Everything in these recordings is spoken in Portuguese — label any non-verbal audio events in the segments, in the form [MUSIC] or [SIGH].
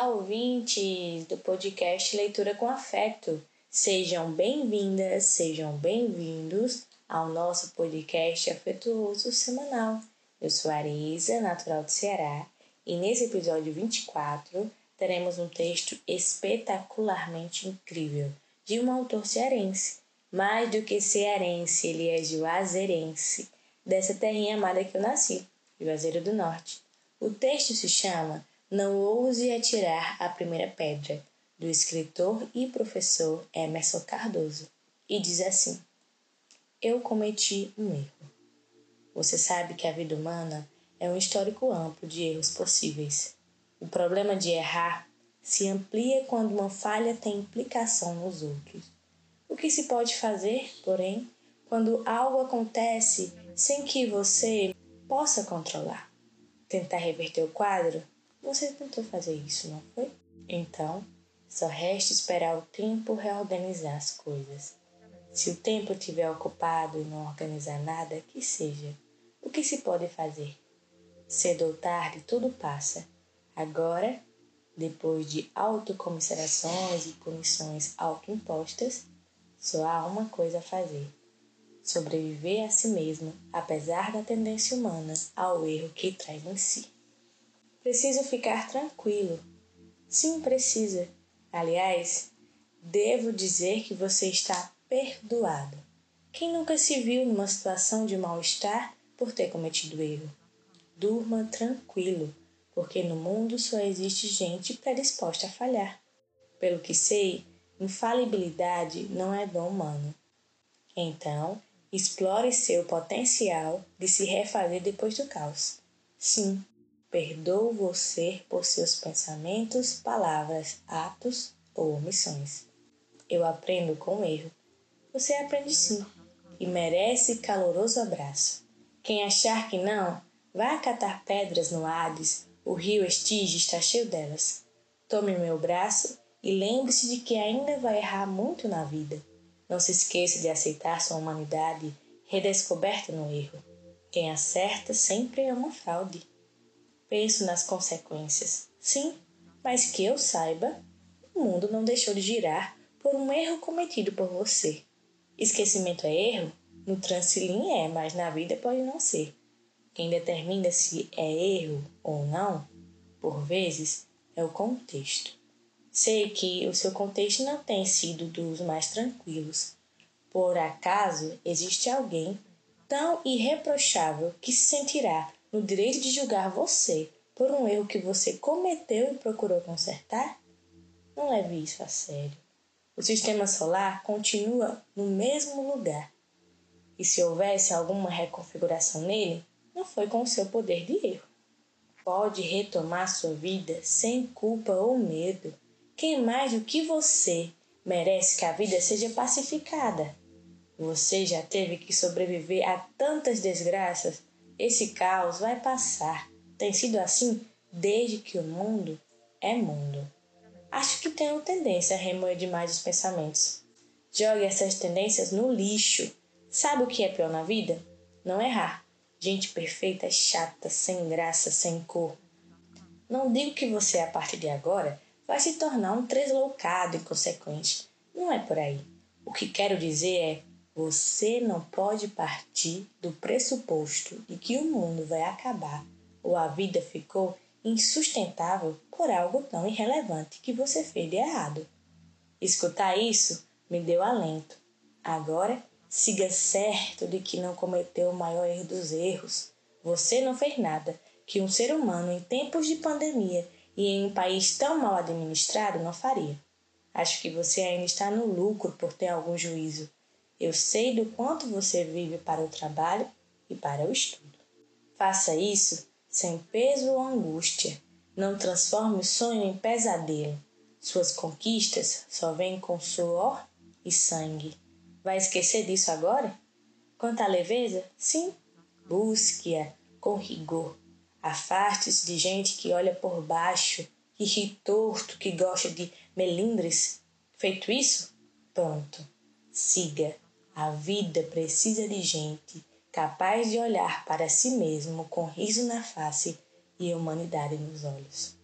Olá, ouvintes do podcast Leitura com Afeto. Sejam bem-vindas, sejam bem-vindos ao nosso podcast afetuoso semanal. Eu sou Arisa, natural do Ceará, e nesse episódio 24 teremos um texto espetacularmente incrível de um autor cearense. Mais do que cearense, ele é juazeirense, dessa terrinha amada que eu nasci, Juazeiro do Norte. O texto se chama Não Ouse Atirar a Primeira Pedra, do escritor e professor Emerson Cardoso, e diz assim: Eu cometi um erro. Você sabe que a vida humana é um histórico amplo de erros possíveis. O problema de errar se amplia quando uma falha tem implicação nos outros. O que se pode fazer, porém, quando algo acontece sem que você possa controlar? Tentar reverter o quadro? Você tentou fazer isso, não foi? Então, só resta esperar o tempo reorganizar as coisas. Se o tempo estiver ocupado e não organizar nada, que seja. O que se pode fazer? Cedo ou tarde, tudo passa. Agora, depois de autocomiserações e punições autoimpostas, só há uma coisa a fazer: sobreviver a si mesmo, apesar da tendência humana ao erro que traz em si. Preciso ficar tranquilo. Sim, precisa. Aliás, devo dizer que você está perdoado. Quem nunca se viu numa situação de mal-estar por ter cometido erro? Durma tranquilo, porque no mundo só existe gente predisposta a falhar. Pelo que sei, infalibilidade não é dom humano. Então, explore seu potencial de se refazer depois do caos. Sim, perdoo você por seus pensamentos, palavras, atos ou omissões. Eu aprendo com o erro. Você aprende sim e merece caloroso abraço. Quem achar que não, Vá catar pedras no Hades, o rio Estige está cheio delas. Tome meu braço e lembre-se de que ainda vai errar muito na vida. Não se esqueça de aceitar sua humanidade redescoberta no erro. Quem acerta sempre é uma fraude. Penso nas consequências. Sim, mas que eu saiba, o mundo não deixou de girar por um erro cometido por você. Esquecimento é erro? No transilim é, mas na vida pode não ser. Quem determina se é erro ou não, por vezes, é o contexto. Sei que o seu contexto não tem sido dos mais tranquilos. Por acaso existe alguém tão irreprochável que se sentirá no direito de julgar você por um erro que você cometeu e procurou consertar? Não leve isso a sério. O sistema solar continua no mesmo lugar. E se houvesse alguma reconfiguração nele, não foi com o seu poder de erro. Pode retomar sua vida sem culpa ou medo. Quem mais do que você merece que a vida seja pacificada? Você já teve que sobreviver a tantas desgraças. Esse caos vai passar. Tem sido assim desde que o mundo é mundo. Acho que tenho tendência a remoer demais os pensamentos. Jogue essas tendências no lixo. Sabe o que é pior na vida? Não errar. Gente perfeita chata, sem graça, sem cor. Não digo que você, a partir de agora, vai se tornar um tresloucado inconsequente. Não é por aí. O que quero dizer é: você não pode partir do pressuposto de que o mundo vai acabar ou a vida ficou insustentável por algo tão irrelevante que você fez de errado. Escutar isso me deu alento. Agora Siga certo de que não cometeu o maior erro dos erros. Você não fez nada que um ser humano em tempos de pandemia e em um país tão mal administrado não faria. Acho que você ainda está no lucro por ter algum juízo. Eu sei do quanto você vive para o trabalho e para o estudo. Faça isso sem peso ou angústia. Não transforme o sonho em pesadelo. Suas conquistas só vêm com suor e sangue. Vai esquecer disso agora? Quanto à leveza, sim, busque-a com rigor. Afaste-se de gente que olha por baixo, que ri torto, que gosta de melindres. Feito isso, pronto. Siga. A vida precisa de gente capaz de olhar para si mesmo com riso na face e humanidade nos olhos.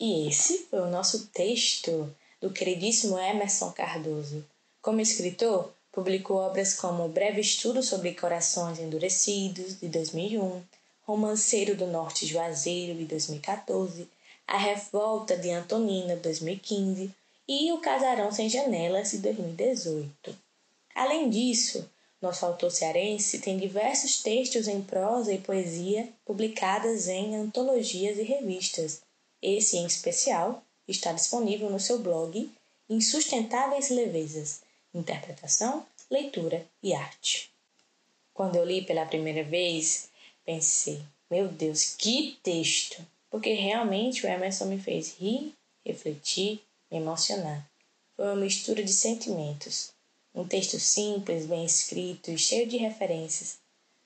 E esse foi o nosso texto do queridíssimo Emerson Cardoso. Como escritor, publicou obras como Breve Estudo sobre Corações Endurecidos, de 2001, Romanceiro do Norte Juazeiro, de 2014, A Revolta de Antonina, de 2015 e O Casarão Sem Janelas, de 2018. Além disso, nosso autor cearense tem diversos textos em prosa e poesia publicadas em antologias e revistas, esse, em especial, está disponível no seu blog Insustentáveis Levezas Interpretação, Leitura e Arte. Quando eu li pela primeira vez, pensei: meu Deus, que texto! Porque realmente o Emerson me fez rir, refletir, me emocionar. Foi uma mistura de sentimentos. Um texto simples, bem escrito e cheio de referências.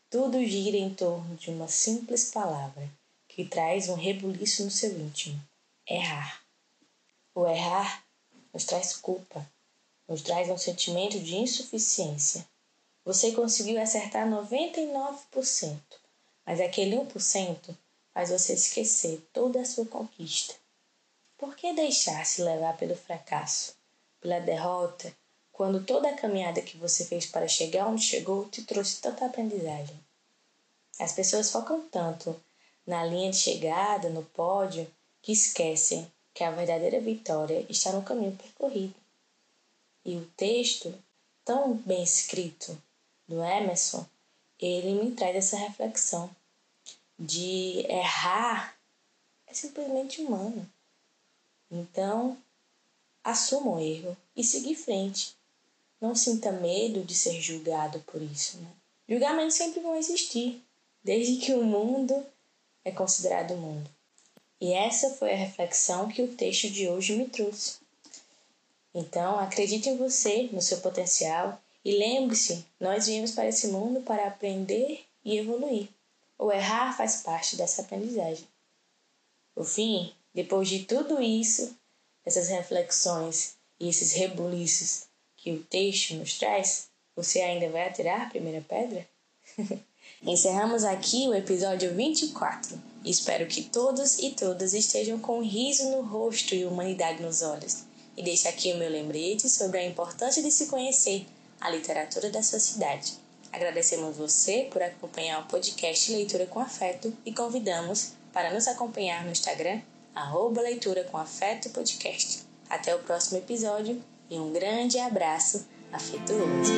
Tudo gira em torno de uma simples palavra que traz um rebuliço no seu íntimo: errar. O errar nos traz culpa, nos traz um sentimento de insuficiência. Você conseguiu acertar 99%, mas aquele 1% faz você esquecer toda a sua conquista. Por que deixar-se levar pelo fracasso, pela derrota, quando toda a caminhada que você fez para chegar onde chegou te trouxe tanta aprendizagem? As pessoas focam tanto na linha de chegada, no pódio, que esquecem que a verdadeira vitória está no caminho percorrido. E o texto, tão bem escrito, do Emerson, ele me traz essa reflexão de errar é simplesmente humano. Então, assuma o erro e siga em frente. Não sinta medo de ser julgado por isso. Né? Julgamentos sempre vão existir, desde que o mundo é considerado mundo. E essa foi a reflexão que o texto de hoje me trouxe. Então, acredite em você, no seu potencial e lembre-se: nós viemos para esse mundo para aprender e evoluir. O errar faz parte dessa aprendizagem. Por fim, depois de tudo isso, essas reflexões e esses rebuliços que o texto nos traz, você ainda vai atirar a primeira pedra? [LAUGHS] Encerramos aqui o episódio 24. Espero que todos e todas estejam com um riso no rosto e humanidade nos olhos. E deixo aqui o meu lembrete sobre a importância de se conhecer a literatura da sua cidade. Agradecemos você por acompanhar o podcast Leitura com Afeto e convidamos para nos acompanhar no Instagram, arroba Leitura com Afeto Podcast. Até o próximo episódio e um grande abraço afetuoso.